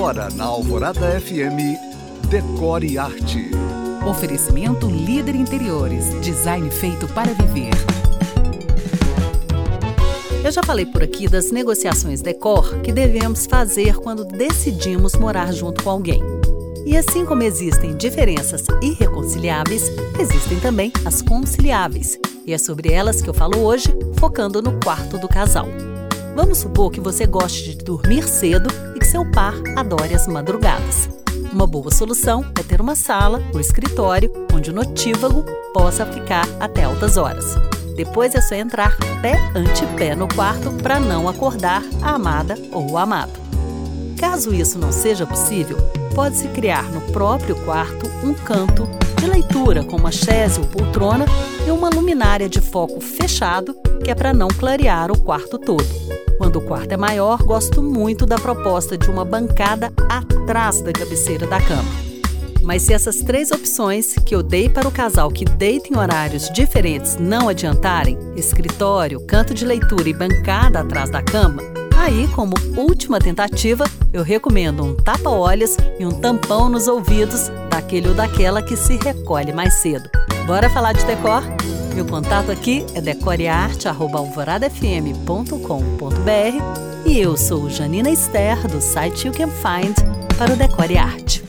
Agora na Alvorada FM, Decore Arte. Oferecimento Líder Interiores, design feito para viver. Eu já falei por aqui das negociações decor que devemos fazer quando decidimos morar junto com alguém. E assim como existem diferenças irreconciliáveis, existem também as conciliáveis. E é sobre elas que eu falo hoje, focando no quarto do casal. Vamos supor que você goste de dormir cedo seu par adore as madrugadas. Uma boa solução é ter uma sala ou escritório onde o notívago possa ficar até altas horas. Depois é só entrar pé ante pé no quarto para não acordar a amada ou o amado. Caso isso não seja possível, pode-se criar no próprio quarto um canto de leitura com uma chaise ou poltrona e uma luminária de foco fechado, que é para não clarear o quarto todo. Quando o quarto é maior, gosto muito da proposta de uma bancada atrás da cabeceira da cama. Mas se essas três opções que eu dei para o casal que deita em horários diferentes não adiantarem escritório, canto de leitura e bancada atrás da cama aí, como última tentativa, eu recomendo um tapa-olhos e um tampão nos ouvidos daquele ou daquela que se recolhe mais cedo. Bora falar de decor? Meu contato aqui é decorearte.alvoradafm.com.br e eu sou Janina Esther, do site You Can Find, para o Decore Arte.